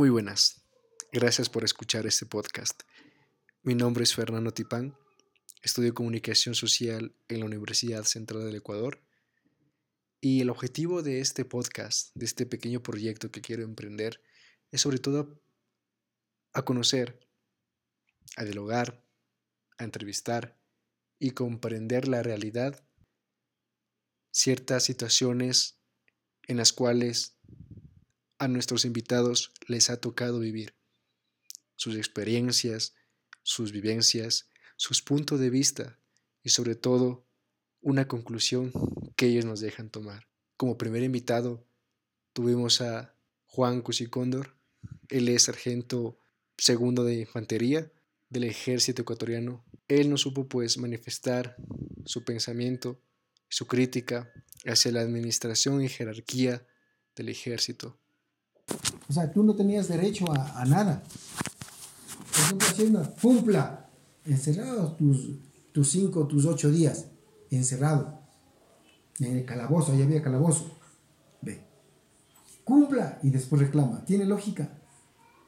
Muy buenas. Gracias por escuchar este podcast. Mi nombre es Fernando Tipán. Estudio comunicación social en la Universidad Central del Ecuador. Y el objetivo de este podcast, de este pequeño proyecto que quiero emprender, es sobre todo a conocer, a dialogar, a entrevistar y comprender la realidad, ciertas situaciones en las cuales a nuestros invitados les ha tocado vivir, sus experiencias, sus vivencias, sus puntos de vista y sobre todo una conclusión que ellos nos dejan tomar. Como primer invitado tuvimos a Juan Cusicóndor, él es sargento segundo de infantería del ejército ecuatoriano. Él nos supo pues manifestar su pensamiento, su crítica hacia la administración y jerarquía del ejército. O sea, tú no tenías derecho a, nada. Por ejemplo, haciendo cumpla, encerrado tus, tus cinco, tus ocho días, encerrado. En el calabozo, ahí había calabozo. Ve. Cumpla y después reclama. ¿Tiene lógica?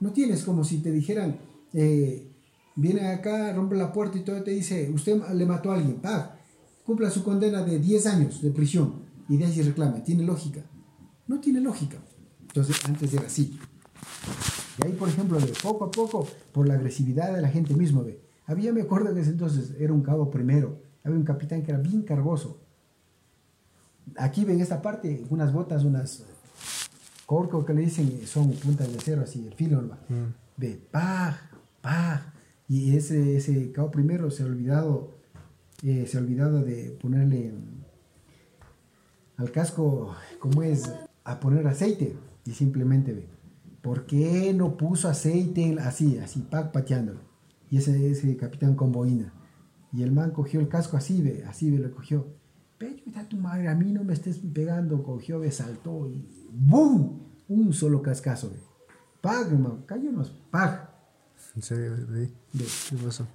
No tienes como si te dijeran, eh, viene acá, rompe la puerta y todo te dice, usted le mató a alguien, pa, cumpla su condena de 10 años de prisión y de ahí reclama. ¿Tiene lógica? No tiene lógica. Entonces, antes era así. Y ahí, por ejemplo, de poco a poco, por la agresividad de la gente misma, ve. Había, me acuerdo que ese entonces era un cabo primero, había un capitán que era bien cargoso. Aquí ven esta parte, unas botas, unas corco que le dicen, son puntas de acero, así, el filo, ¿no? Mm. Ve, paj, paj. Y ese, ese cabo primero se ha olvidado, eh, se ha olvidado de ponerle al casco, como es, a poner aceite y simplemente ve, ¿por qué no puso aceite así, así, pac, pateándolo? Y ese, ese capitán con boina. Y el man cogió el casco así, ve, así, ve, lo cogió. Pecho, está tu madre, a mí no me estés pegando, cogió, ve, saltó y ¡boom! Un solo cascazo, ve. Pag, hermano, cayónos, pag. ¿En serio? ¿Ve? ¿Qué pasó?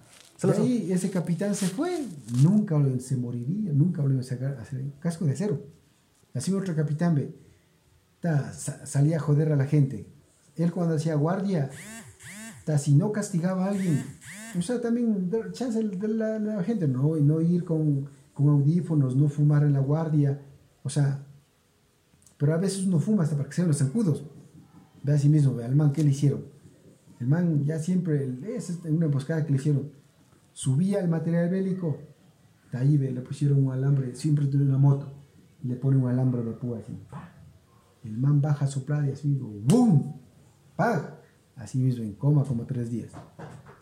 Y ahí ese capitán se fue, nunca se moriría, nunca volvió a sacar hacer casco de acero. Así otro capitán ve, salía a joder a la gente. Él cuando hacía guardia, si no castigaba a alguien, o sea, también chance de la, gente, no, no ir con, con, audífonos, no fumar en la guardia, o sea, pero a veces uno fuma hasta para que sean los zancudos. Ve a sí mismo, ve al man, ¿qué le hicieron? El man ya siempre, es una emboscada que le hicieron, subía el material bélico, de ahí ve, le pusieron un alambre, siempre tiene una moto, le ponen un alambre de púa así. El man baja a soplar y así mismo, ¡boom! ¡Pag! Así mismo, en coma como tres días.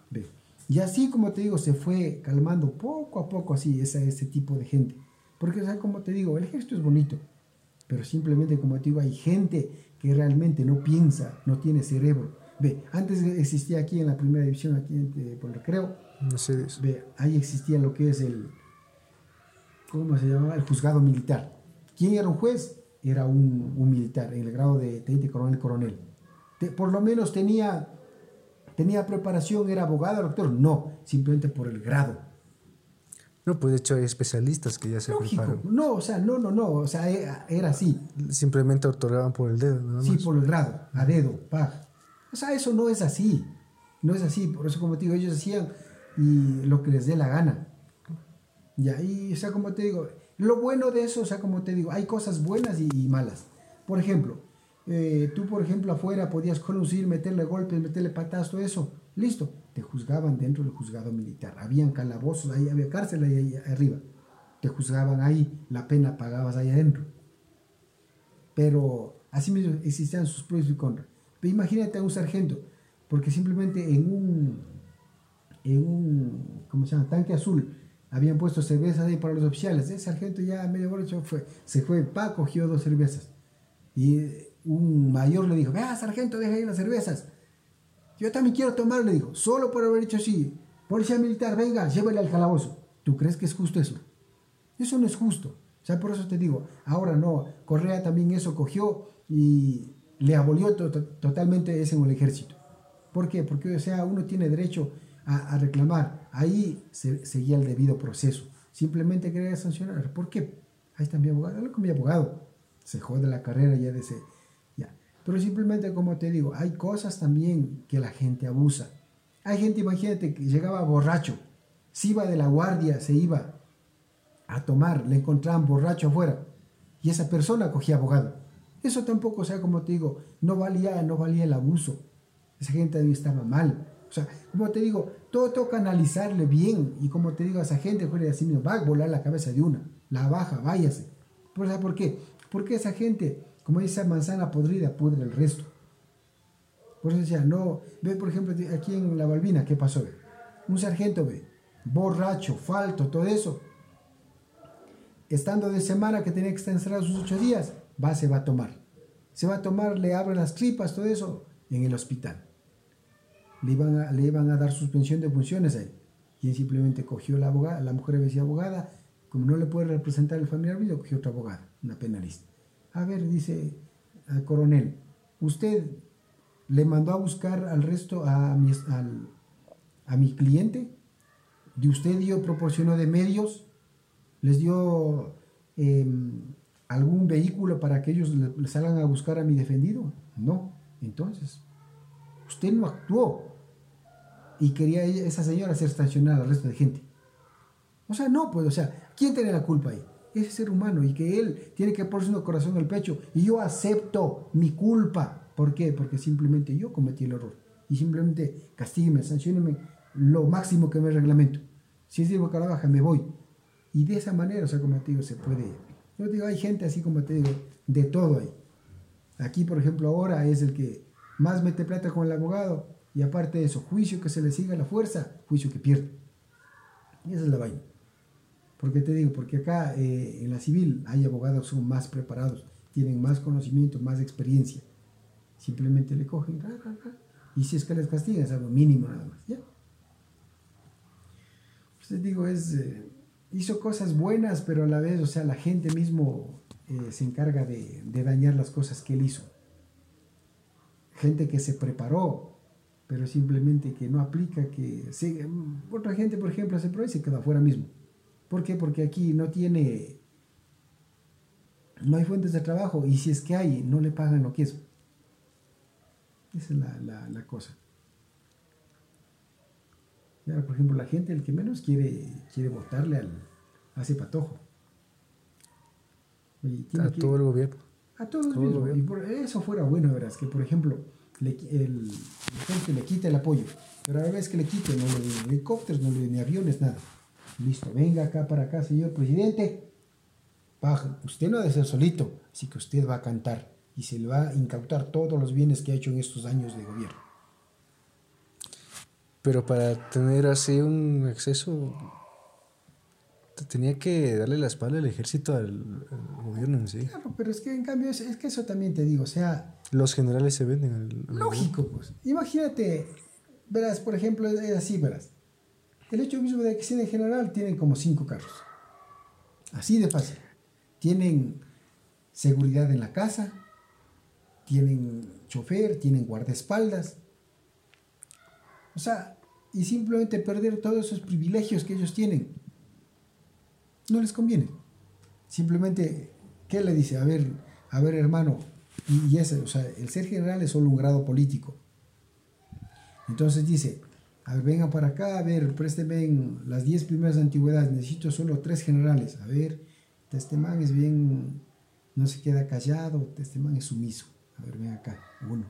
Ve. Y así, como te digo, se fue calmando poco a poco así ese, ese tipo de gente. Porque, o sea, como te digo, el gesto es bonito. Pero simplemente, como te digo, hay gente que realmente no piensa, no tiene cerebro. Ve, antes existía aquí en la primera división, aquí en, por el recreo. No sé de eso. Ve, ahí existía lo que es el, ¿cómo se llamaba? El juzgado militar. ¿Quién era un juez? Era un, militar en el grado de teniente coronel coronel. por lo menos tenía, tenía preparación, era abogado, doctor. No, simplemente por el grado. No, pues de hecho hay especialistas que ya se Lógico. No, o sea, no, no, no, o sea, era, así. Simplemente otorgaban por el dedo, ¿no? Sí, por el grado, a dedo, pa. O sea, eso no es así. No es así, por eso como te digo, ellos hacían y lo que les dé la gana. Y ahí, o sea, como te digo, lo bueno de eso, o sea, como te digo, hay cosas buenas y, malas. Por ejemplo, eh, tú, por ejemplo, afuera podías conducir, meterle golpes, meterle patadas, todo eso. Listo, te juzgaban dentro del juzgado militar. Habían calabozos, ahí había cárcel ahí, arriba. Te juzgaban ahí, la pena pagabas ahí adentro. Pero así mismo existían sus pros y contras. Imagínate a un sargento, porque simplemente en un, en un, ¿cómo se llama? Tanque azul habían puesto cervezas ahí para los oficiales. El sargento ya medio borracho fue, se fue, pa, cogió dos cervezas. Y un mayor le dijo, vea, sargento, deja ahí las cervezas. Yo también quiero tomar, le dijo, solo por haber dicho así. Policía militar, venga, llévele al calabozo. ¿Tú crees que es justo eso? Eso no es justo. O sea, por eso te digo, ahora no, Correa también eso cogió y le abolió totalmente ese en el ejército. ¿Por qué? Porque, o sea, uno tiene derecho a, reclamar. Ahí se, seguía el debido proceso. Simplemente quería sancionar. ¿Por qué? Ahí está mi abogado. Hablo con mi abogado. Se jode la carrera ya de ese. Ya. Pero simplemente, como te digo, hay cosas también que la gente abusa. Hay gente, imagínate, que llegaba borracho, se iba de la guardia, se iba a tomar, le encontraban borracho afuera y esa persona cogía abogado. Eso tampoco, o sea, como te digo, no valía, no valía el abuso. Esa gente estaba mal. O sea, como te digo, todo toca analizarle bien. Y como te digo, a esa gente fuera así va a volar la cabeza de una. La baja, váyase. ¿Por qué? Porque esa gente, como dice manzana podrida, pudre el resto. Por eso decía, no, ve por ejemplo aquí en la Balbina, ¿qué pasó? Un sargento, ve, borracho, falto, todo eso. Estando de semana que tenía que estar encerrado sus ocho días, va, se va a tomar. Se va a tomar, le abren las tripas, todo eso, en el hospital. Le iban a, le iban a dar suspensión de funciones ahí. Y él simplemente cogió la abogada, la mujer decía abogada, como no le puede representar el familiar, le cogió otra abogada, una penalista. A ver, dice al coronel, usted le mandó a buscar al resto, a mi, a mi cliente, de usted dio, proporcionó de medios, les dio em, algún vehículo para que ellos le, salgan a buscar a mi defendido. No, entonces, usted no actuó y quería esa señora ser estacionada al resto de gente. O sea, no, pues, o sea, ¿quién tiene la culpa ahí? Ese ser humano y que él tiene que ponerse un corazón al pecho y yo acepto mi culpa. ¿Por qué? Porque simplemente yo cometí el error y simplemente castígueme, sancioneme lo máximo que me reglamento. Si es de boca baja, me voy. Y de esa manera, o sea, como te digo, se puede yo digo, hay gente así como te digo, de todo ahí. Aquí, por ejemplo, ahora es el que más mete plata con el abogado y aparte de eso, juicio que se le siga la fuerza, juicio que pierde. Y esa es la vaina. Porque te digo, porque acá eh, en la civil hay abogados son más preparados, tienen más conocimiento, más experiencia. Simplemente le cogen, y si es que les castigan, es algo mínimo nada más. ¿ya? Pues te digo, es, eh, hizo cosas buenas, pero a la vez, o sea, la gente mismo eh, se encarga de, dañar las cosas que él hizo. Gente que se preparó, pero simplemente que no aplica, que otra gente, por ejemplo, se prueba y se queda afuera mismo. ¿Por qué? Porque aquí no tiene, no hay fuentes de trabajo y si es que hay, no le pagan lo que es. Esa es la, la cosa por ejemplo, la gente, el que menos quiere, quiere votarle al, a ese patojo. a todo el gobierno. A todo, el gobierno. Y por eso fuera bueno, verás, que por ejemplo, le, el, la gente le quita el apoyo. Pero a la vez que le quite, no le den helicópteros, no le den aviones, nada. Listo, venga acá para acá, señor presidente. Baja. Usted no debe ser solito, así que usted va a cantar y se le va a incautar todos los bienes que ha hecho en estos años de gobierno. Pero para tener así un acceso, tenía que darle la espalda al ejército al, gobierno en sí. Claro, pero es que en cambio, es, que eso también te digo, o sea... Los generales se venden. lógico, pues. Imagínate, verás, por ejemplo, es así, verás. El hecho mismo de que sea en general tienen como cinco carros. Así de fácil. Tienen seguridad en la casa, tienen chofer, tienen guardaespaldas. O sea, y simplemente perder todos esos privilegios que ellos tienen. No les conviene. Simplemente, ¿qué le dice? A ver, a ver hermano, y, ese, o sea, el ser general es solo un grado político. Entonces dice, a ver, vengan para acá, a ver, présteme las 10 primeras antigüedades, necesito solo tres generales. A ver, este man es bien, no se queda callado, este man es sumiso. A ver, ven acá, uno,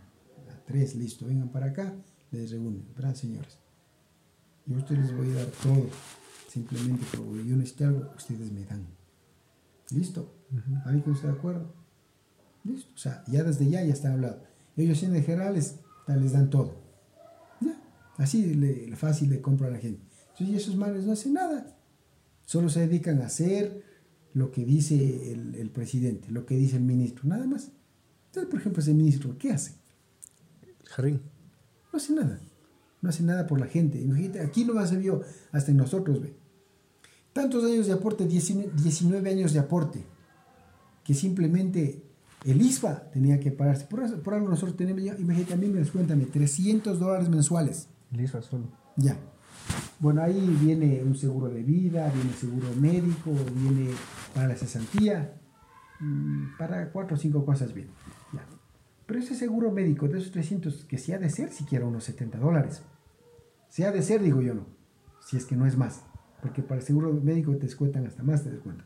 tres, listo, vengan para acá, les reúnen, ¿verdad, señores? Yo a ustedes les voy a dar todo. Simplemente como yo necesito algo, ustedes me dan. ¿Listo? ¿Alguien que está de acuerdo? ¿Listo? O sea, ya desde ya ya está hablado. Ellos siendo generales, les dan todo. ¿Ya? Así le, fácil le compra a la gente. Entonces, esos males no hacen nada. Solo se dedican a hacer lo que dice el, el presidente, lo que dice el ministro, nada más. Entonces, por ejemplo, ese ministro, ¿qué hace? Jardín. No hace nada no hace nada por la gente. Imagínate, aquí no se vio hasta en nosotros, ve. Tantos años de aporte, 19 años de aporte, que simplemente el ISPA tenía que pararse. Por, por algo nosotros tenemos ya, imagínate, a mí me descuéntame, 300 dólares mensuales. El ISPA solo. Ya. Bueno, ahí viene un seguro de vida, viene seguro médico, viene para la cesantía, mm, para cuatro o cinco cosas bien. Ya. Pero ese seguro médico de esos 300, que si ha de ser siquiera unos 70 dólares. Si ha de ser, digo yo no. Si es que no es más. Porque para el seguro médico te descuentan hasta más, te descuentan.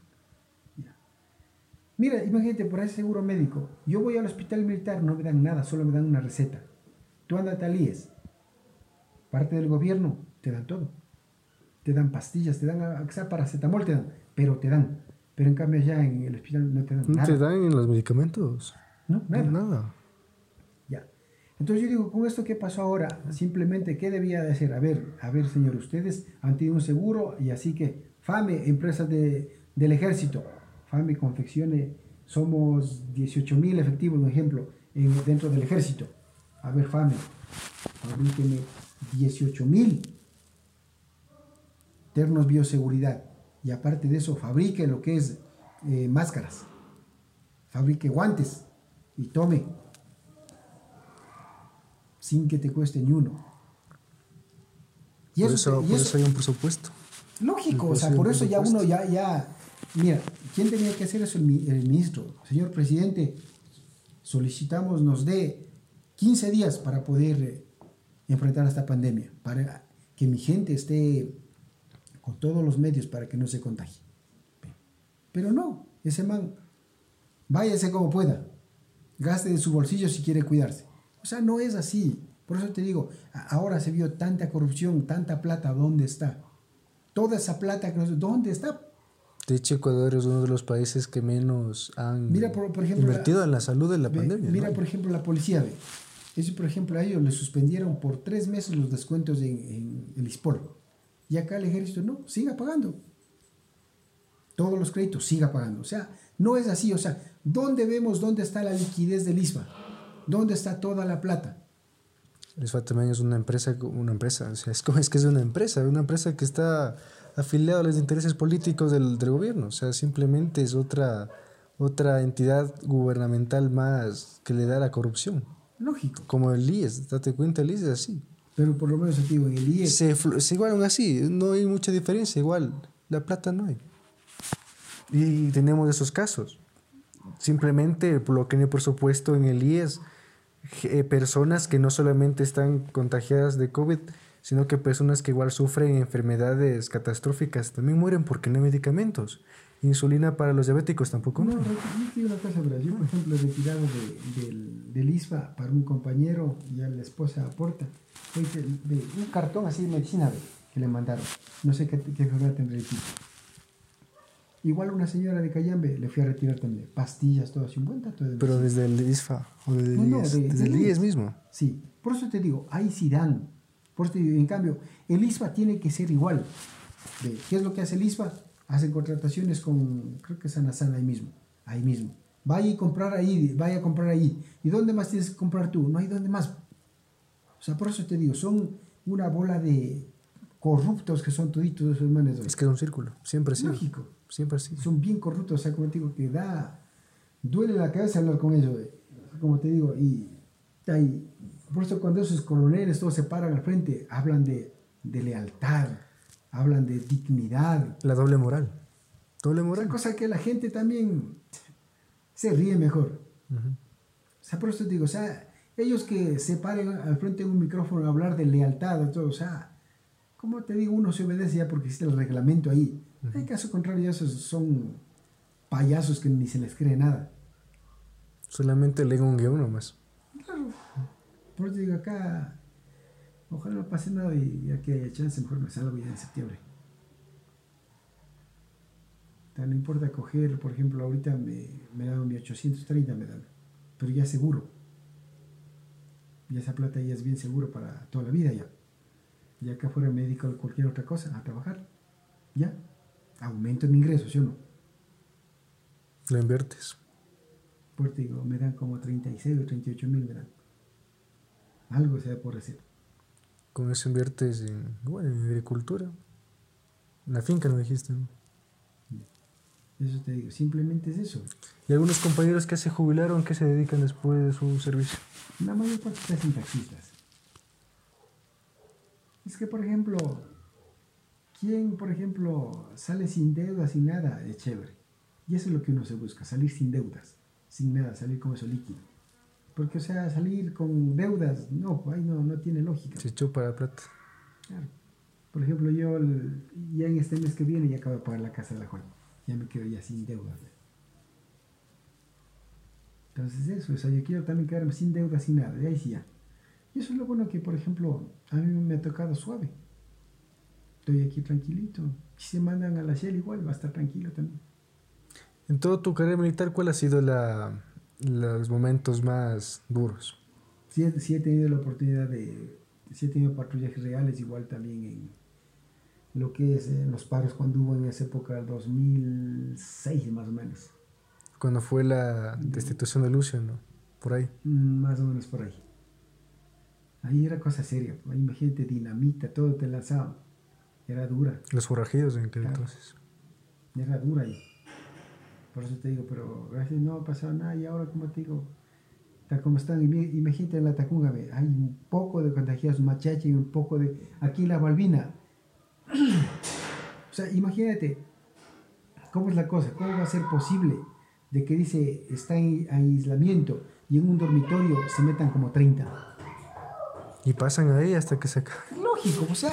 Mira, imagínate, por ese seguro médico, yo voy al hospital militar, no me dan nada, solo me dan una receta. Tú andas al IES, parte del gobierno, te dan todo. Te dan pastillas, te dan, para paracetamol te dan, pero te dan. Pero en cambio ya en el hospital no te dan nada. ¿No te dan en los medicamentos? No, nada. Nada. Entonces yo digo, con esto que pasó ahora, simplemente, ¿qué debía de hacer? A ver, a ver, señor, ustedes han tenido un seguro y así que FAME, empresas de, del ejército, FAME confeccione, somos 18 mil efectivos, un ejemplo, dentro del ejército. A ver, FAME, fabríqueme 18 mil ternos bioseguridad. Y aparte de eso, fabrique lo que es eh, máscaras, fabrique guantes y tome sin que te cueste ni uno. Y por eso, por eso hay un presupuesto. Lógico, o sea, por eso ya uno ya, ya, mira, ¿quién tenía que hacer eso? El, ministro. Señor presidente, solicitamos nos dé 15 días para poder eh, enfrentar esta pandemia, para que mi gente esté con todos los medios para que no se contagie. Pero no, ese man, váyase como pueda, gaste de su bolsillo si quiere cuidarse. O sea, no es así. Por eso te digo, ahora se vio tanta corrupción, tanta plata, ¿dónde está? Toda esa plata, ¿dónde está? De hecho, Ecuador es uno de los países que menos han invertido en la salud de la pandemia. Mira, por ejemplo, la policía. Ve. Eso, por ejemplo, a ellos les suspendieron por tres meses los descuentos en, el ISPOL. Y acá el ejército, no, siga pagando. Todos los créditos, siga pagando. O sea, no es así. O sea, ¿dónde vemos dónde está la liquidez del ISPA? ¿Dónde está toda la plata? El ISPA también es una empresa, una empresa, o sea, es, es que es una empresa, una empresa que está afiliada a los intereses políticos del, del gobierno. O sea, simplemente es otra, otra entidad gubernamental más que le da la corrupción. Lógico. Como el IES, date cuenta, el IES es así. Pero por lo menos digo, en el IES. Se, se igualan así, no hay mucha diferencia, igual. La plata no hay. Y tenemos esos casos. Simplemente por lo que en el presupuesto en el IES, eh, personas que no solamente están contagiadas de COVID, sino que personas que igual sufren enfermedades catastróficas también mueren porque no hay medicamentos. Insulina para los diabéticos tampoco. No, yo una cosa, yo por ejemplo he retirado de, del, del ISPA para un compañero y a la esposa aporta un cartón así de medicina que le mandaron. No sé qué, qué enfermedad tendrá el tipo. Igual una señora de Cayambe le fui a retirar también pastillas, todo así, un buen tato de Pero desde el ISFA o desde, no, desde el IES mismo. Sí, por eso te digo, ahí sí dan. Por eso te digo, en cambio, el ISFA tiene que ser igual. ¿Qué es lo que hace el ISFA? Hacen contrataciones con, creo que Sana Sana ahí mismo, ahí mismo. Vaya a comprar ahí, vaya a comprar ahí. ¿Y dónde más tienes que comprar tú? No hay dónde más. O sea, por eso te digo, son una bola de corruptos que son toditos esos manes. Es que es un círculo, siempre sí. Lógico. Siempre así. Son bien corruptos, o sea, como te digo, que da, duele la cabeza hablar con ellos, como te digo, y, y por eso cuando esos coroneles todos se paran al frente, hablan de, de lealtad, hablan de dignidad. La doble moral. Doble moral. Esa cosa que la gente también se ríe mejor. O sea, por eso te digo, o sea, ellos que se paren al frente de un micrófono a hablar de lealtad, todo, o sea, como te digo, uno se obedece ya porque existe el reglamento ahí. En caso contrario, esos son payasos que ni se les cree nada. Solamente leen un guion nomás. Claro. Por eso digo, acá, ojalá no pase nada y ya que haya chance, mejor me salgo ya en septiembre. no importa coger, por ejemplo, ahorita me, me dan 1830, me dan, pero ya seguro. Y esa plata ya es bien seguro para toda la vida ya. Ya que fuera médico o cualquier otra cosa, a trabajar. Ya. Aumento mi ingreso, ¿sí o no? Lo inviertes. Pues digo, me dan como 36 o 38 mil, me dan. Algo se da por decir. Con eso inviertes en, bueno, en agricultura. La finca, ¿no dijiste? Eso te digo, simplemente es eso. ¿Y algunos compañeros que se jubilaron, que se dedican después de su servicio? La mayor parte se hacen taxistas. Es que, por ejemplo, ¿quién, por ejemplo, sale sin deudas, sin nada? Es chévere. Y eso es lo que uno se busca, salir sin deudas, sin nada, salir con eso líquido. Porque, o sea, salir con deudas, no, ahí no, no tiene lógica. Se chupa la plata. Claro. Por ejemplo, yo el- ya en este mes que viene ya acabo de pagar la casa de la Juan. Ya me quedo ya sin deuda. Entonces eso, o sea, yo quiero también quedarme sin deuda, sin nada. Y ahí sí ya. Y eso es lo bueno que, por ejemplo, a mí me ha tocado suave. Estoy aquí tranquilito. Si se mandan a la Shell igual, va a estar tranquilo también. En todo tu carrera militar, ¿cuál ha sido la, los momentos más duros? Sí, sí he tenido la oportunidad de... Sí he tenido patrullajes reales, igual también en lo que es eh, los paros cuando hubo en esa época, el 2006 más o menos. Cuando fue la destitución de Lucio, ¿no? Por ahí. Mm, Más o menos por ahí. Ahí era cosa seria. pues, Ahí imagínate, dinamita, todo te lanzaban. Era dura, Los forrajidos en aquel Claro. entonces. era dura ahí. Por eso te digo, pero gracias no ha pasado nada y ahora, como te digo, está como están. Imagínate en la Tacunga, ve, hay un poco de contagiados machache y un poco de. Aquí en la Balbina. o sea, imagínate, ¿cómo es la cosa? ¿Cómo va a ser posible de que dice está en aislamiento y en un dormitorio se metan como 30? Y pasan ahí hasta que se acabe. Lógico, o sea,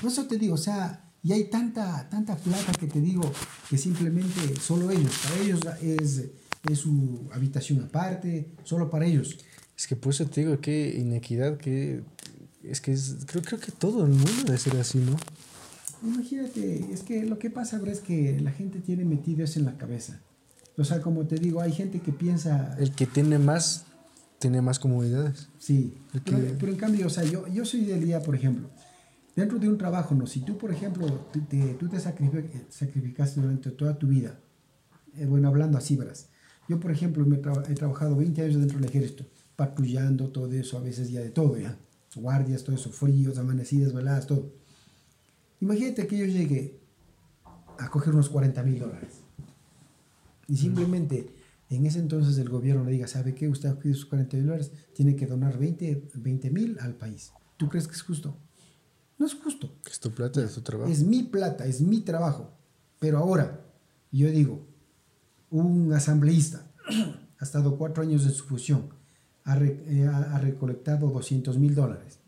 por eso te digo, o sea, y hay tanta, tanta plata que te digo que simplemente solo ellos, para ellos es, es su habitación aparte, solo para ellos. Es que por eso te digo que inequidad, que es que es, creo, creo que todo el mundo debe ser así, ¿no? Imagínate, es que lo que pasa bro, es que la gente tiene metido eso en la cabeza. O sea, como te digo, hay gente que piensa, El que tiene más, tiene más comodidades. sí, pero, pero en cambio, o sea, yo, yo soy del día, por ejemplo, dentro de un trabajo, ¿no? Si tú, por ejemplo, tú te, tú te sacrifi- sacrificaste durante toda tu vida, eh, bueno, hablando así, verás. Yo, por ejemplo, me tra- he trabajado 20 años dentro del ejército, patrullando, todo eso, a veces ya de todo, ya. Guardias, todo eso, fríos, amanecidas, veladas, todo. Imagínate que yo llegue a coger unos 40 mil dólares. Y simplemente en ese entonces el gobierno le diga, ¿sabe qué? Usted ha cogido sus 40 mil dólares, tiene que donar 20 mil al país. ¿Tú crees que es justo? No es justo. Es tu plata, es tu trabajo. Es mi plata, es mi trabajo. Pero ahora, yo digo, un asambleísta ha estado cuatro años en su fusión, ha, re- eh, ha- ha recolectado 200 mil dólares.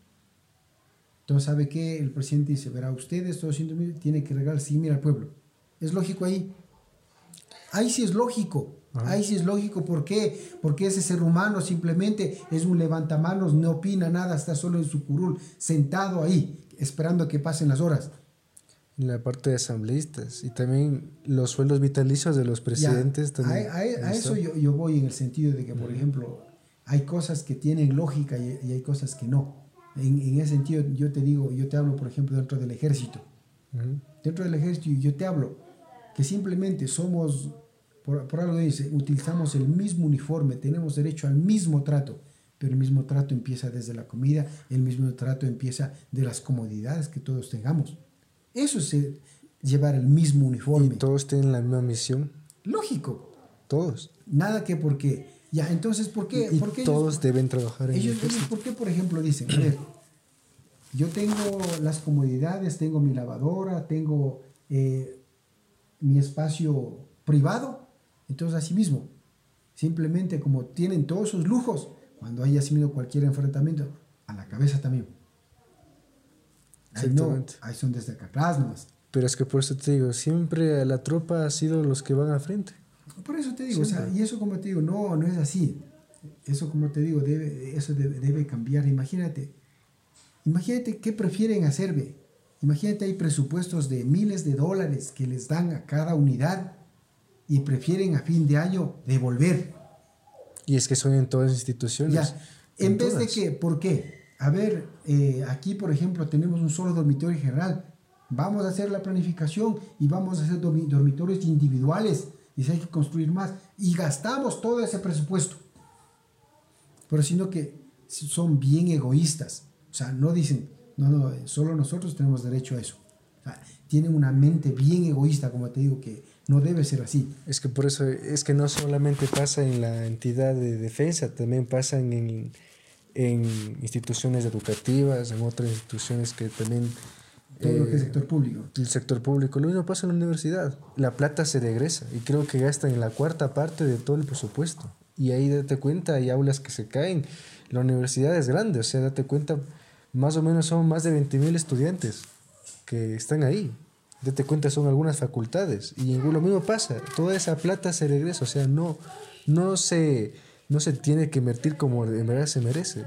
Entonces, ¿sabe qué? El presidente dice, verá, usted estos 200 mil tiene que regalar 100 mil al pueblo. ¿Es lógico ahí? Ahí sí es lógico. Ajá. Ahí sí es lógico. ¿Por qué? Porque ese ser humano simplemente es un levantamanos, no opina nada, está solo en su curul, sentado ahí, esperando que pasen las horas. En la parte de asambleístas. Y también los sueldos vitalicios de los presidentes Ya, también. A, a- a Ahí eso yo, yo voy en el sentido de que, por ejemplo, hay cosas que tienen lógica y, y hay cosas que no. En, en ese sentido, yo te digo, yo te hablo, por ejemplo, dentro del ejército. Ujú. Dentro del ejército, yo te hablo que simplemente somos, por, por algo dice, utilizamos el mismo uniforme, tenemos derecho al mismo trato, pero el mismo trato empieza desde la comida, el mismo trato empieza de las comodidades que todos tengamos. Eso es llevar el mismo Y uniforme. todos tienen la misma misión. Lógico. Todos. Nada que porque. Ya, entonces, ¿por qué? Y ¿Por qué todos ellos, deben trabajar en el ellos, ellos. ¿por qué, por ejemplo, dicen, a ver, yo tengo las comodidades, tengo mi lavadora, tengo eh, mi espacio privado, entonces así mismo, simplemente como tienen todos esos lujos, cuando haya sido cualquier enfrentamiento, a la cabeza también. Ahí no, ahí son desde acá atrás nomás. Pero es que por eso te digo, siempre la tropa ha sido los que van al frente. Por eso te digo, o sea, Siempre. y eso como te digo, no, no es así. Eso como te digo, debe, eso debe, debe cambiar. Imagínate, imagínate qué prefieren hacer. Imagínate, hay presupuestos de miles de dólares que les dan a cada unidad y prefieren a fin de año devolver. Y es que son en todas las instituciones. Ya, en, En vez de que, ¿por qué? A ver, eh, aquí por ejemplo tenemos un solo dormitorio general. Vamos a hacer la planificación y vamos a hacer dormi- dormitorios individuales. Y si hay que construir más. Y gastamos todo ese presupuesto. Pero sino que son bien egoístas. O sea, no dicen, no, no, solo nosotros tenemos derecho a eso. O sea, tienen una mente bien egoísta, como te digo, que no debe ser así. Es que por eso, es que no solamente pasa en la entidad de defensa, también pasan en, en instituciones educativas, en otras instituciones que también... Todo lo que es eh, sector público. el sector público. Lo mismo pasa en la universidad. La plata se regresa y creo que gastan en la cuarta parte de todo el presupuesto. Y ahí date cuenta, hay aulas que se caen. La universidad es grande, o sea, date cuenta, más o menos son más de 20.000 estudiantes que están ahí. Date cuenta, son algunas facultades. Y lo mismo pasa, toda esa plata se regresa, o sea, no, no, se, no se tiene que invertir como en verdad se merece.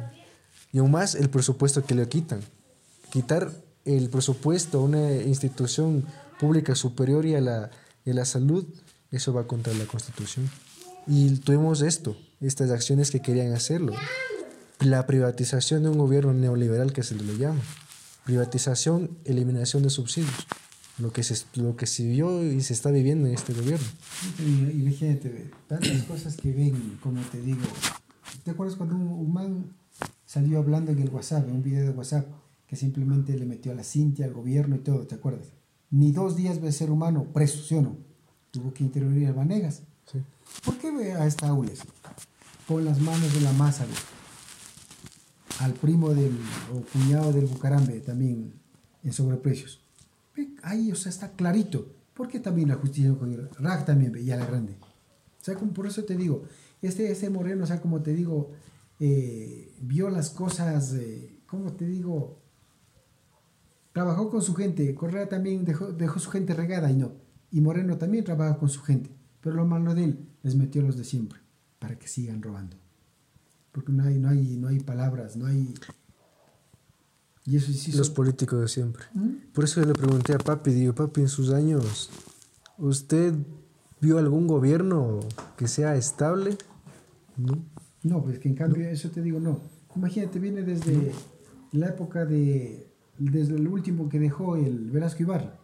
Y aún más el presupuesto que le quitan. Quitar el presupuesto a una institución pública superior y a la, y a la salud, eso va contra la Constitución. Y tuvimos esto, estas acciones que querían hacerlo. La privatización de un gobierno neoliberal que se le llama. Privatización, eliminación de subsidios. Lo que, se, lo que se vio y se está viviendo en este gobierno. Imagínate, tantas cosas que ven, como te digo. ¿Te acuerdas cuando un, man salió hablando en el WhatsApp, en un video de WhatsApp, que simplemente le metió a la Cintia, al gobierno y todo, ¿te acuerdas? Ni dos días de ser humano preso, ¿sí o no? Tuvo que intervenir a Vanegas. ¿Por qué ve a esta Aules con las manos en la masa? Al primo del, o cuñado del Bucarambe también en sobreprecios. Ahí, o sea, está clarito. ¿Por qué también la justicia con Rack también veía la grande? O sea, por eso te digo, este, este Moreno, o sea, como te digo, eh, vio las cosas, eh, ¿cómo te digo? Trabajó con su gente. Correa también dejó, dejó su gente regada y no. Y Moreno también trabaja con su gente. Pero lo malo de él, les metió los de siempre, para que sigan robando. Porque no hay, no hay, no hay palabras, no hay... Y eso sí los políticos de siempre. ¿Mm? Por eso yo le pregunté a papi, digo, papi, en sus años, ¿usted vio algún gobierno que sea estable? No. No, pues que en cambio, eso te digo, no. Imagínate, viene desde la época de, desde el último que dejó el Velasco Ibarra.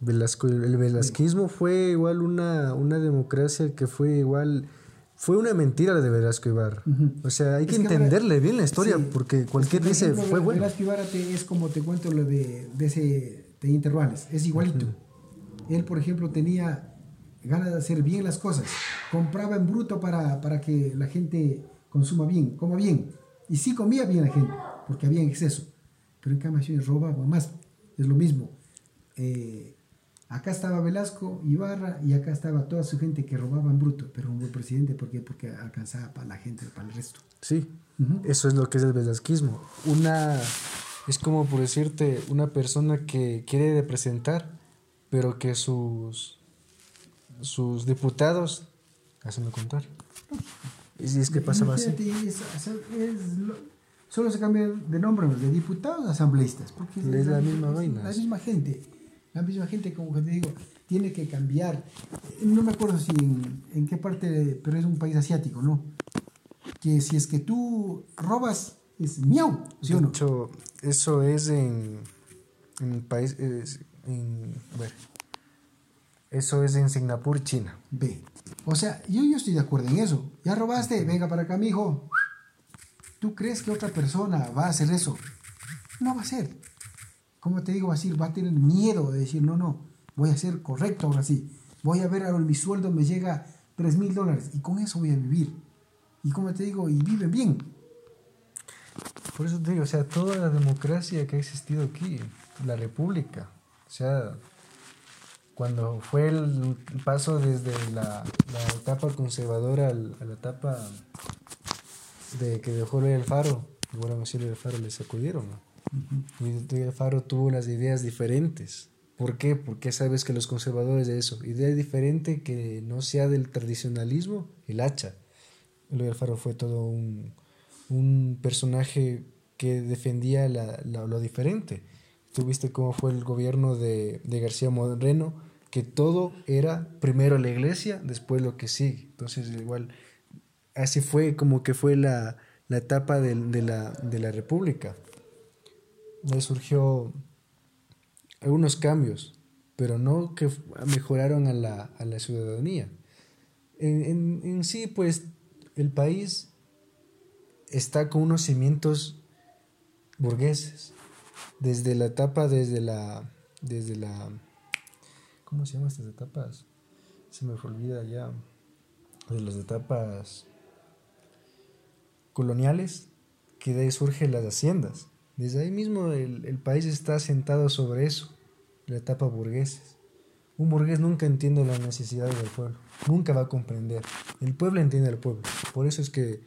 Velasco, el velasquismo fue igual una, una democracia que fue igual fue una mentira la de Velasco Ibarra. O sea, hay que, entenderle bien la historia porque cualquier dice fue bueno. Velasco Ibarra es como te cuento lo de, de ese de Intervales, es igualito. Él, por ejemplo, tenía ganas de hacer bien las cosas. Compraba en bruto para, para que la gente consuma bien, coma bien. Y sí comía bien la gente, porque había exceso. Pero en cambio robaba más. Es lo mismo. Eh, Acá estaba Velasco, Ibarra y acá estaba toda su gente que robaba en bruto, pero un buen presidente, ¿por qué? Porque alcanzaba para la gente, para el resto. Sí, eso es lo que es el velasquismo. Una, es como por decirte, una persona que quiere representar, pero que sus, sus diputados hacen lo contrario. Y si es que pasaba así. solo se cambian de nombre de diputados a asambleístas, porque es, la, misma vaina. La misma gente. La misma gente, como que te digo, tiene que cambiar. No me acuerdo si en, qué parte, pero es un país asiático, ¿no? Que si es que tú robas, es miau, ¿sí o no? Hecho, eso es en, en país, en, eso es en Singapur, China. Ve. O sea, yo, yo estoy de acuerdo en eso. Ya robaste, venga para acá, mijo. ¿Tú crees que otra persona va a hacer eso? No va a ser. ¿Cómo te digo? Va a, decir, va a tener miedo de decir, no, no, voy a ser correcto ahora sí. Voy a ver, ahora mi sueldo me llega 3 mil dólares y con eso voy a vivir. Y como te digo, y viven bien. Por eso te digo, o sea, toda la democracia que ha existido aquí, la república, o sea, cuando fue el paso desde la, etapa conservadora a la etapa de que dejó el faro, bueno, el faro le sacudieron, ¿no? Y Faro tuvo las ideas diferentes. ¿Por qué? Porque sabes que los conservadores de eso, idea diferente que no sea del tradicionalismo, el hacha. Luis Alfaro fue todo un, un personaje que defendía la, lo diferente. Tuviste cómo fue el gobierno de, de, García Moreno, que todo era primero la iglesia, después lo que sigue. Entonces, igual, así fue como que fue la, la etapa de, de, la, de la república le surgió algunos cambios, pero no que mejoraron a la, a la ciudadanía. En, en, en, sí, pues el país está con unos cimientos burgueses, desde la etapa, desde la, desde la, ¿cómo se llaman estas etapas? Se me olvida ya, de las etapas coloniales, que de ahí surgen las haciendas. Desde ahí mismo el, país está sentado sobre eso, la etapa burguesa. Un burgués nunca entiende las necesidades del pueblo, nunca va a comprender. El pueblo entiende al pueblo. Por eso es que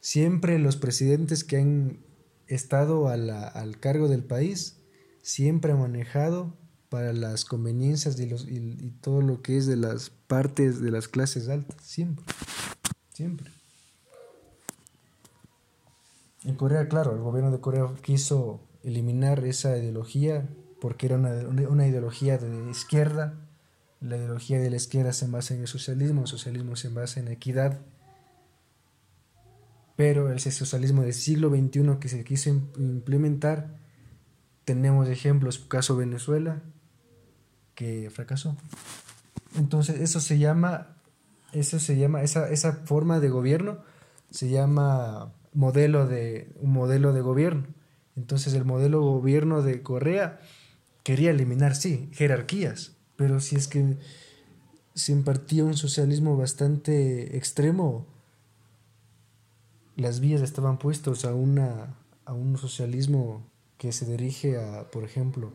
siempre los presidentes que han estado al cargo del país siempre han manejado para las conveniencias y, los, y todo lo que es de las partes de las clases altas, siempre, siempre. En Corea, claro, el gobierno de Corea quiso eliminar esa ideología porque era una, ideología de izquierda. La ideología de la izquierda se basa en el socialismo, el socialismo se basa en equidad. Pero ese socialismo del siglo XXI que se quiso implementar, tenemos ejemplos, caso Venezuela, que fracasó. Entonces, eso se llama, eso se llama, esa, esa forma de gobierno se llama modelo de, un modelo de gobierno. Entonces, el modelo gobierno de Corea quería eliminar, sí, jerarquías, pero si es que se impartía un socialismo bastante extremo, las vías estaban puestas a, una, a un socialismo que se dirige a, por ejemplo,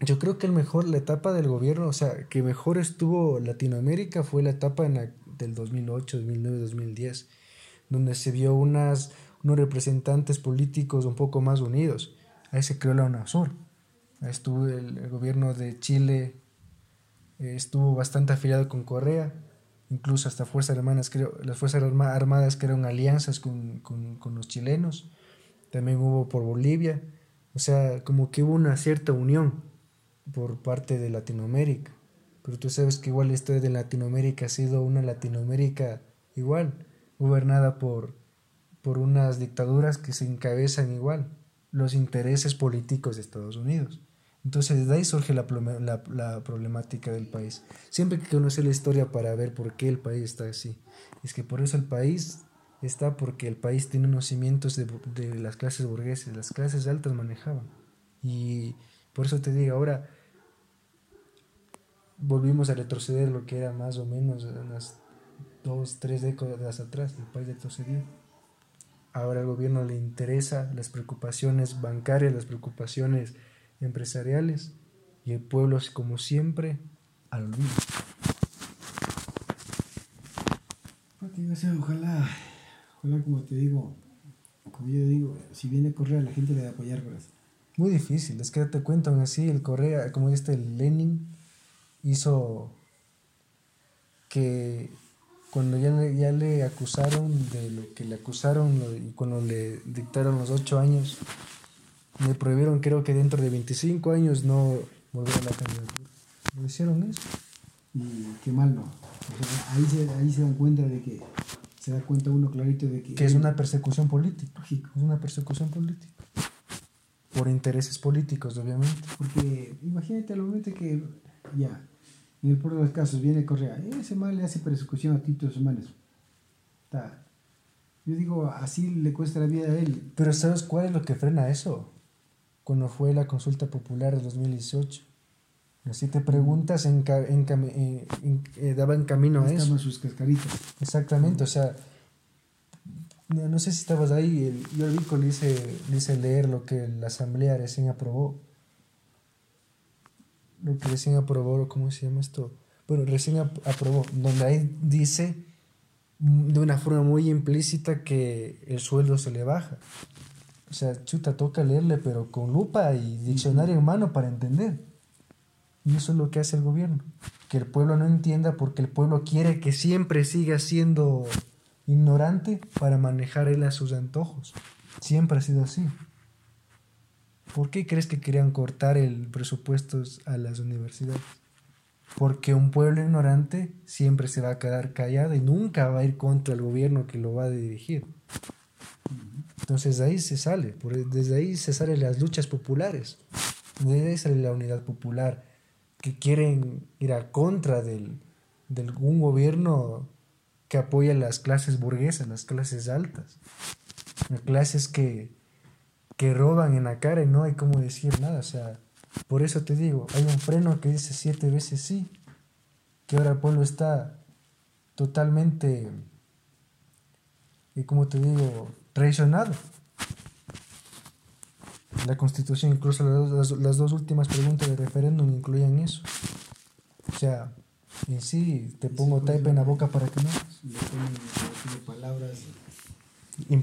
yo creo que el mejor, la etapa del gobierno, o sea, que mejor estuvo Latinoamérica fue la etapa en del 2008, 2009, 2010, donde se vio unas, unos representantes políticos un poco más unidos. Ahí se creó la UNASUR estuvo el, gobierno de Chile, eh, estuvo bastante afiliado con Corea, incluso hasta Fuerzas Armadas, creo, las Fuerzas Armadas crearon alianzas con, con, los chilenos, también hubo por Bolivia, o sea, como que hubo una cierta unión por parte de Latinoamérica, pero tú sabes que igual la historia de Latinoamérica ha sido una Latinoamérica igual, gobernada por, por unas dictaduras que se encabezan igual los intereses políticos de Estados Unidos. Entonces, de ahí surge la, problemática del país. Siempre hay que conocer la historia para ver por qué el país está así. Es que por eso el país está porque el país tiene unos cimientos de, de las clases burguesas, las clases altas manejaban. Y por eso te digo, ahora volvimos a retroceder lo que era más o menos unas dos, tres décadas atrás, el país retrocedió. Ahora al gobierno le interesa las preocupaciones bancarias, las preocupaciones empresariales y el pueblo, como siempre, al olvido. Ojalá, ojalá, como te digo, como yo digo, si viene Correa, la gente le va a apoyar eso. Muy difícil, es que te cuento así, el Correa, como este Lenin, hizo que cuando ya le, ya le acusaron de lo que le acusaron y cuando le dictaron los ocho años, me prohibieron creo que dentro de 25 años no volver a la candidatura. ¿Me hicieron eso? Y qué mal no. ahí, se, ahí se dan cuenta de que, se da cuenta uno clarito de que... Que es una persecución política. Es una persecución política. Por intereses políticos, obviamente. Porque imagínate al momento que ya, en el peor de los casos, viene Correa, ese mal le hace persecución a títulos humanos. Está. Yo digo, así le cuesta la vida a él. Pero ¿sabes cuál es lo que frena eso? cuando fue la consulta popular de 2018. Las siete preguntas en, en, eh, daban camino a eso. sus cascaritas. Exactamente, o sea, no, sé si estabas ahí, yo le hice, le hice leer lo que la asamblea recién aprobó. Lo que recién aprobó, ¿cómo se llama esto? Bueno, recién aprobó, donde ahí dice de una forma muy implícita que el sueldo se le baja. O sea, chuta, toca leerle, pero con lupa y diccionario en mano para entender. Y eso es lo que hace el gobierno. Que el pueblo no entienda porque el pueblo quiere que siempre siga siendo ignorante para manejar él a sus antojos. Siempre ha sido así. ¿Por qué crees que querían cortar el presupuesto a las universidades? Porque un pueblo ignorante siempre se va a quedar callado y nunca va a ir contra el gobierno que lo va a dirigir. Entonces de ahí se sale, desde ahí se salen las luchas populares, desde ahí sale la unidad popular, que quieren ir a contra del, de un gobierno que apoya las clases burguesas, las clases altas, las clases que, que roban en la cara y no hay como decir nada. O sea, por eso te digo, hay un freno que dice siete veces sí, que ahora el pueblo está totalmente, y como te digo, traicionado. La constitución, incluso las, las, dos últimas preguntas del referéndum incluían eso. sea, en sí te pongo taipa en la boca para que no. Le ponen palabras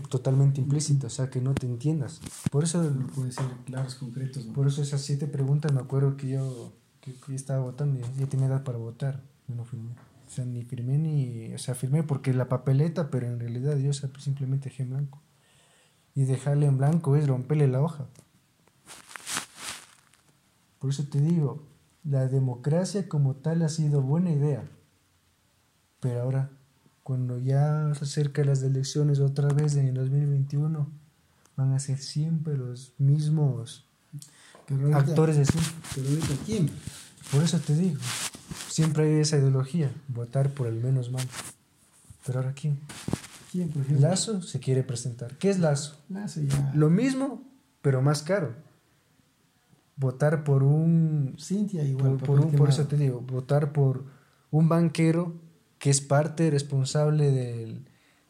totalmente implícitas, o sea, que no te entiendas. Por eso. No puede ser claros, concretos. Por eso esas siete preguntas me acuerdo que yo, que, estaba votando y ya tenía edad para votar. Yo no firmé. O sea, ni firmé ni. O sea, firmé porque la papeleta, pero en realidad yo simplemente dejé en blanco. Y dejarle en blanco es romperle la hoja. Por eso te digo, la democracia como tal ha sido buena idea. Pero ahora, cuando ya se acercan las elecciones otra vez en el 2021, van a ser siempre los mismos actores de siempre. Pero ahorita, ¿quién? Por eso te digo, siempre hay esa ideología, votar por el menos mal. Pero ahora, ¿quién? ¿Quién, por ejemplo? Lazo se quiere presentar. ¿Qué es Lazo? Lazo ya. Lo mismo, pero más caro votar por un... Cintia igual. Por, un, por eso te digo, votar por un banquero que es parte responsable de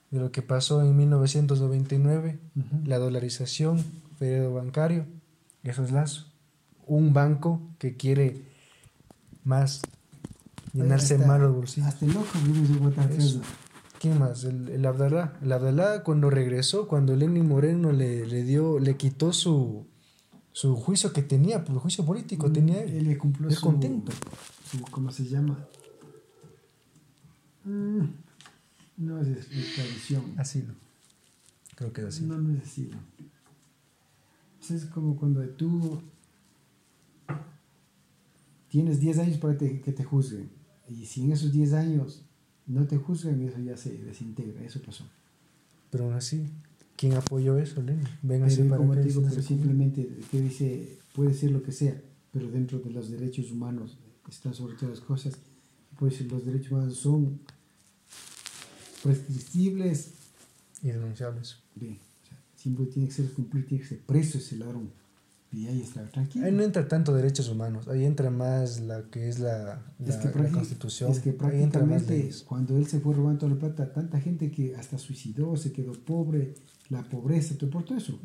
lo que pasó en 1999, la dolarización, periodo bancario, eso es Lazo. Un banco que quiere más llenarse más los bolsillos. Hasta loco. ¿Quién más? El, el Abdalá. El Abdalá cuando regresó, cuando Lenin Moreno le, le dio, le quitó su, su juicio que tenía, por pues, el juicio político mm, tenía él. Él cumplió su, contento. ¿Cómo se llama? Mm, no es tradición. Asilo. Creo que es así. No, no es asilo. Es como cuando tú tienes 10 años para que te juzguen. Y si en esos 10 años no te juzgan, eso ya se desintegra. Eso pasó. Pero aún así, ¿Quién apoyó eso, Lenin? Venga, como te digo, pero simplemente que dice, puede ser lo que sea, pero dentro de los derechos humanos están sobre todas las cosas. Pues los derechos humanos son prescriptibles y denunciables. Bien, o sea, siempre tiene que ser cumplido, tiene que ser preso ese ladrón. Y ahí está, tranquilo. Ahí no entra tanto derechos humanos, ahí entra más la que es la, la, constitución. Es que prácticamente cuando él se fue robando la plata, tanta gente que hasta suicidó, se quedó pobre, la pobreza, por todo eso.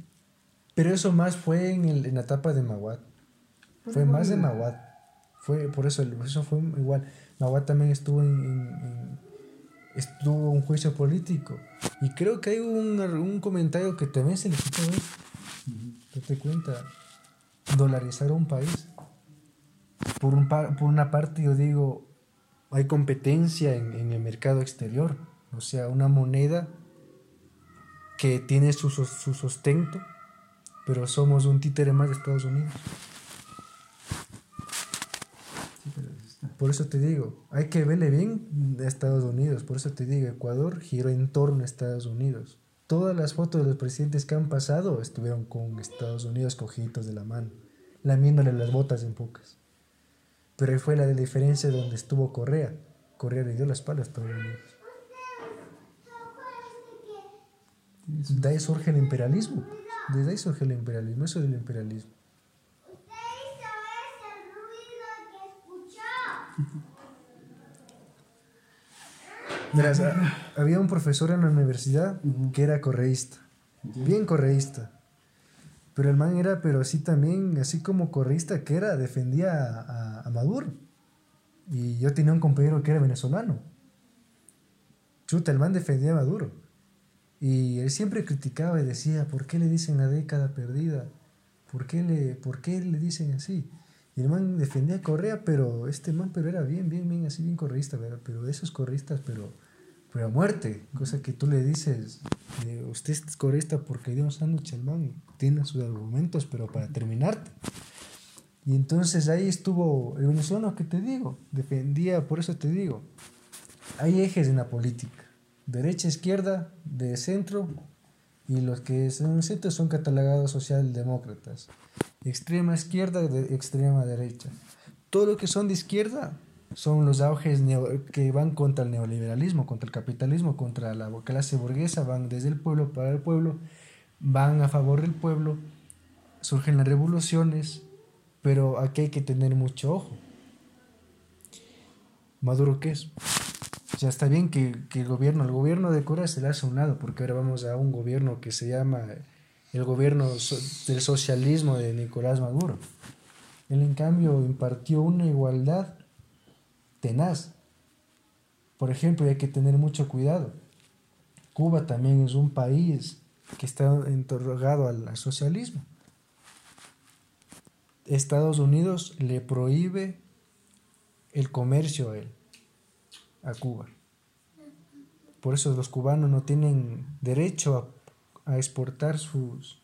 Pero eso más fue en, el, en la etapa de Maguad. fue más de Maguad. Fue, por eso, eso fue igual. Maguad también estuvo en, estuvo un juicio político. Y creo que hay un, un comentario que también se le quitó ¿Te das cuenta? Dolarizar un país. Por, un, por una parte yo digo, hay competencia en, en el mercado exterior. O sea, una moneda que tiene su, su sustento, pero somos un títere más de Estados Unidos. Por eso te digo, hay que verle bien a Estados Unidos. Por eso te digo, Ecuador giró en torno a Estados Unidos. Todas las fotos de los presidentes que han pasado estuvieron con Estados Unidos cogidos de la mano, lamiéndole las botas en pocas. Pero ahí fue la diferencia donde estuvo Correa. Correa le dio la espalda a Estados Unidos. De ahí surge el imperialismo. Desde ahí surge el imperialismo. Eso es el imperialismo. Verás, había un profesor en la universidad que era correísta, bien correísta. Pero el man era, pero así también, así como correísta que era, defendía a, a Maduro. Y yo tenía un compañero que era venezolano. Chuta, el man defendía a Maduro. Y él siempre criticaba y decía, ¿por qué le dicen la década perdida? ¿Por qué le, por qué le dicen así? Y el man defendía a Correa, pero este man pero era bien, bien, bien, así bien correísta, ¿verdad? Pero esos correístas, pero, pero a muerte. Cosa que tú le dices, eh, usted es correísta porque dio un sándwich man, tiene sus argumentos, pero para terminarte. Y entonces ahí estuvo el venezolano que te digo, defendía, por eso te digo, hay ejes en la política derecha, izquierda, de centro, y los que son en centro son catalogados socialdemócratas. Extrema izquierda, de extrema derecha. Todo lo que son de izquierda son los auges que van contra el neoliberalismo, contra el capitalismo, contra la clase burguesa, van desde el pueblo para el pueblo, van a favor del pueblo, surgen las revoluciones, pero aquí hay que tener mucho ojo. ¿Maduro qué es? Ya está bien que, el gobierno, el gobierno de Corea se le hace un lado, porque ahora vamos a un gobierno que se llama el gobierno del socialismo de Nicolás Maduro. Él en cambio impartió una igualdad tenaz. Por ejemplo, hay que tener mucho cuidado. Cuba también es un país que está interrogado al socialismo. Estados Unidos le prohíbe el comercio a él, a Cuba. Por eso los cubanos no tienen derecho a, exportar sus,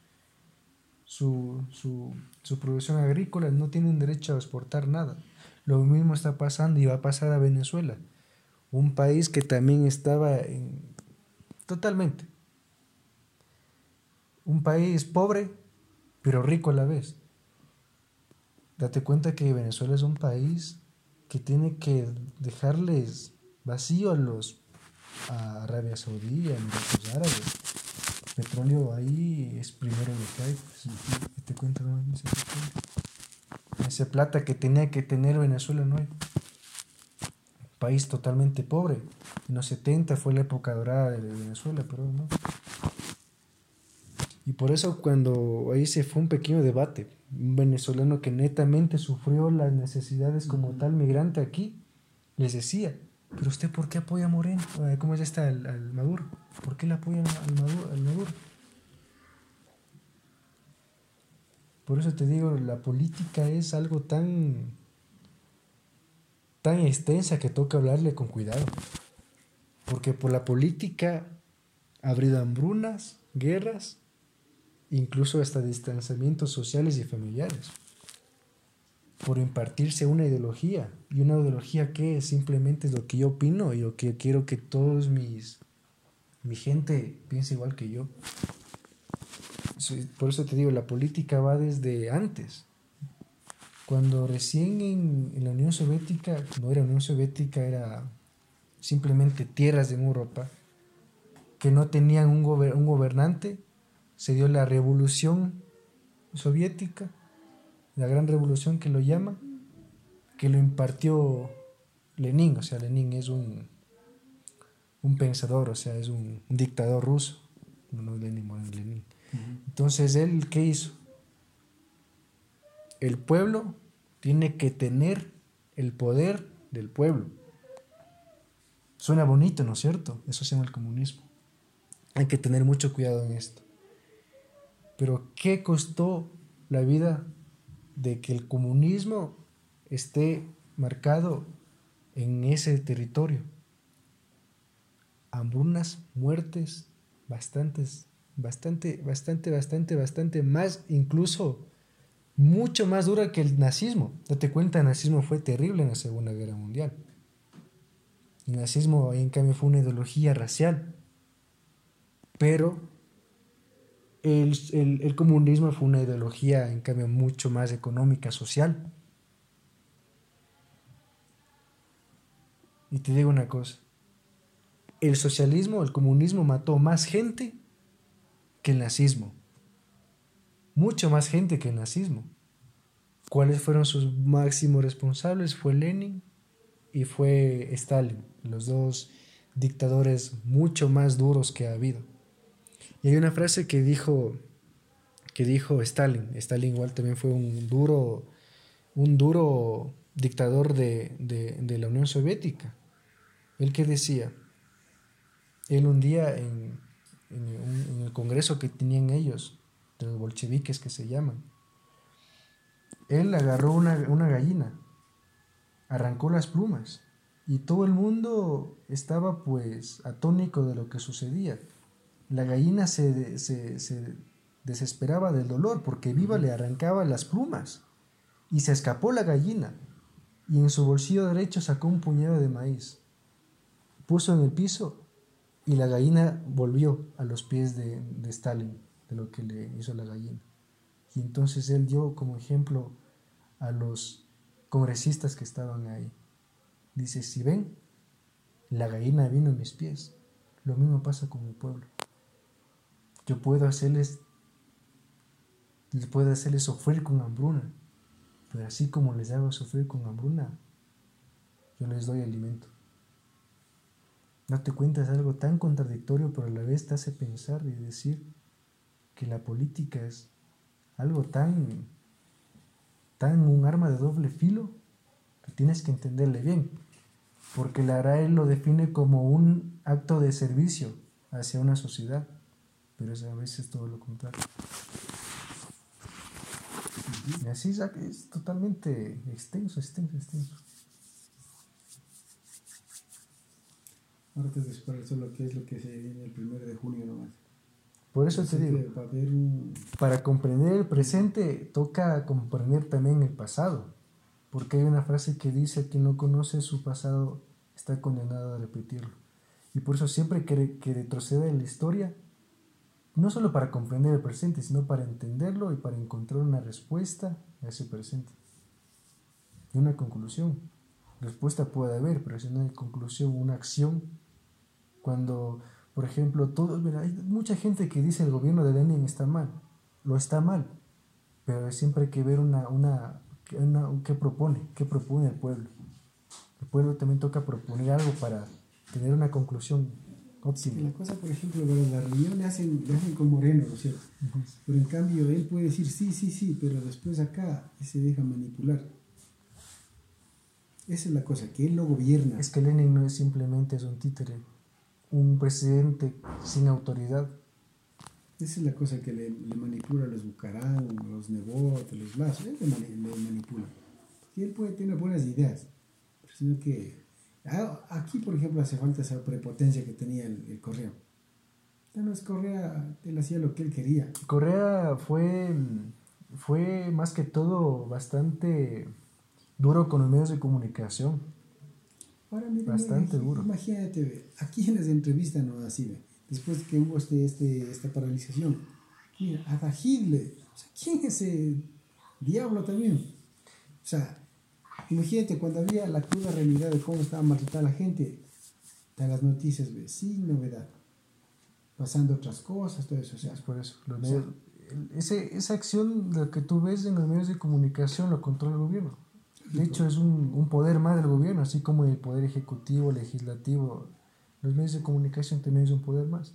su, su, producción agrícola, no tienen derecho a exportar nada. Lo mismo está pasando y va a pasar a Venezuela, un país que también estaba en, totalmente, un país pobre, pero rico a la vez. Date cuenta que Venezuela es un país que tiene que dejarles vacío a los a Arabia Saudí, a Emiratos Árabes. Petróleo ahí es primero lo que hay. Pues, te cuento, no ese Esa plata que tenía que tener Venezuela no hay. país totalmente pobre. En los 70 fue la época dorada de Venezuela, pero no. Y por eso cuando ahí se fue un pequeño debate, un venezolano que netamente sufrió las necesidades como tal migrante aquí, les decía, pero usted por qué apoya a Moreno? ¿Cómo es esta al, Maduro? ¿Por qué le apoyan al Maduro, Maduro? Por eso te digo, la política es algo tan tan extensa que toca hablarle con cuidado. Porque por la política ha habido hambrunas, guerras, incluso hasta distanciamientos sociales y familiares, por impartirse una ideología, y una ideología que simplemente es lo que yo opino y lo que quiero que todos mis, mi gente piense igual que yo. Por eso te digo, la política va desde antes. Cuando recién en, la Unión Soviética, no era Unión Soviética, era simplemente tierras de Europa, que no tenían un, un gobernante, se dio la revolución soviética, la gran revolución que lo llama, que lo impartió Lenin, o sea, Lenin es un, un pensador, o sea, es un, dictador ruso, no, es Lenin, Lenin. Entonces, ¿él qué hizo? El pueblo tiene que tener el poder del pueblo. Suena bonito, ¿no es cierto? Eso se llama el comunismo. Hay que tener mucho cuidado en esto. Pero ¿qué costó la vida de que el comunismo esté marcado en ese territorio? Hambrunas, muertes, bastantes, bastante, bastante, bastante, bastante más, incluso mucho más dura que el nazismo. Date cuenta, el nazismo fue terrible en la Segunda Guerra Mundial. El nazismo, en cambio, fue una ideología racial. Pero el, comunismo fue una ideología, en cambio, mucho más económica, social. Y te digo una cosa, el socialismo, el comunismo mató más gente que el nazismo. Mucho más gente que el nazismo. ¿Cuáles fueron sus máximos responsables? Fue Lenin y fue Stalin, los dos dictadores mucho más duros que ha habido. Y hay una frase que dijo, que dijo Stalin. Stalin igual también fue un duro, un duro dictador de, la Unión Soviética. Él que decía, él un día en, el congreso que tenían ellos, de los bolcheviques que se llaman, él agarró una, una gallina, arrancó las plumas y todo el mundo estaba pues atónico de lo que sucedía. La gallina se, desesperaba del dolor porque Viva le arrancaba las plumas y se escapó la gallina y en su bolsillo derecho sacó un puñado de maíz. Puso en el piso y la gallina volvió a los pies de, de Stalin, de lo que le hizo la gallina. Y entonces él dio como ejemplo a los congresistas que estaban ahí. Dice, si ven, la gallina vino en mis pies. Lo mismo pasa con mi pueblo. Yo puedo hacerles, les puedo hacerles sufrir con hambruna, pero así como les hago sufrir con hambruna, yo les doy alimento. No te cuentas algo tan contradictorio, pero a la vez te hace pensar y decir que la política es algo tan, tan un arma de doble filo que tienes que entenderle bien. porque la RAE lo define como un acto de servicio hacia una sociedad, pero es a veces todo lo contrario. Y así es totalmente extenso, extenso, extenso. Ahora te después lo que es lo que se viene el primero de junio nomás. Por eso te digo, para comprender el presente toca comprender también el pasado, porque hay una frase que dice que no conoce su pasado está condenado a repetirlo. Y por eso siempre que, que retrocede en la historia, no solo para comprender el presente, sino para entenderlo y para encontrar una respuesta a ese presente. Y una conclusión. Respuesta puede haber, pero si no hay conclusión, una acción, cuando por ejemplo, todo, hay mucha gente que dice el gobierno de Lenin está mal, lo está mal, pero siempre hay que ver una, una, una qué propone, qué propone el pueblo. El pueblo también toca proponer algo para tener una conclusión la cosa, por ejemplo, la reunión le hacen, le hacen con Moreno, ¿no es cierto? Pero en cambio él puede decir sí, sí, sí, pero después acá se deja manipular. Esa es la cosa, que él no gobierna. Es que Lenin no es simplemente es un títere un presidente sin autoridad. Esa es la cosa que le, manipula a los Bucarán, a los Nebot, a los Lazos, él le, manipula. Y él puede tener buenas ideas, sino que aquí, por ejemplo, hace falta esa prepotencia que tenía el, Correa. Ya no es Correa, él hacía lo que él quería. Correa fue, fue más que todo bastante duro con los medios de comunicación Ahora, Bastante duro. Imagínate, aquí en las entrevistas no así, después que hubo este, este, esta paralización. Mira, hasta Hitler. ¿quién es ese diablo también? O sea, imagínate cuando había la cruda realidad de cómo estaba maltratada la gente, en las noticias, sin novedad. Pasando otras cosas, todo eso. O sea, es por eso. ese, esa acción, lo que tú ves en los medios de comunicación, lo controla el gobierno. De hecho, es un, un, poder más del gobierno, así como el poder ejecutivo, legislativo. Los medios de comunicación también es un poder más.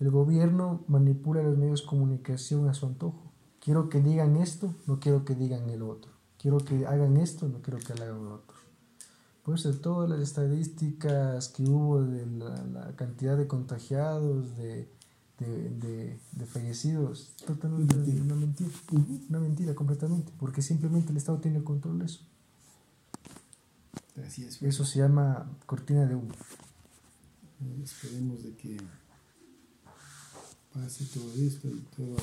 El gobierno manipula los medios de comunicación a su antojo. Quiero que digan esto, no quiero que digan el otro. Quiero que hagan esto, no quiero que hagan el otro. Por eso, todas las estadísticas que hubo de la cantidad de contagiados, de de, de, fallecidos. Totalmente una mentira. Una mentira completamente. Porque simplemente el Estado tiene el control de eso. Eso se llama cortina de humo. Esperemos de que pase todo esto y todo.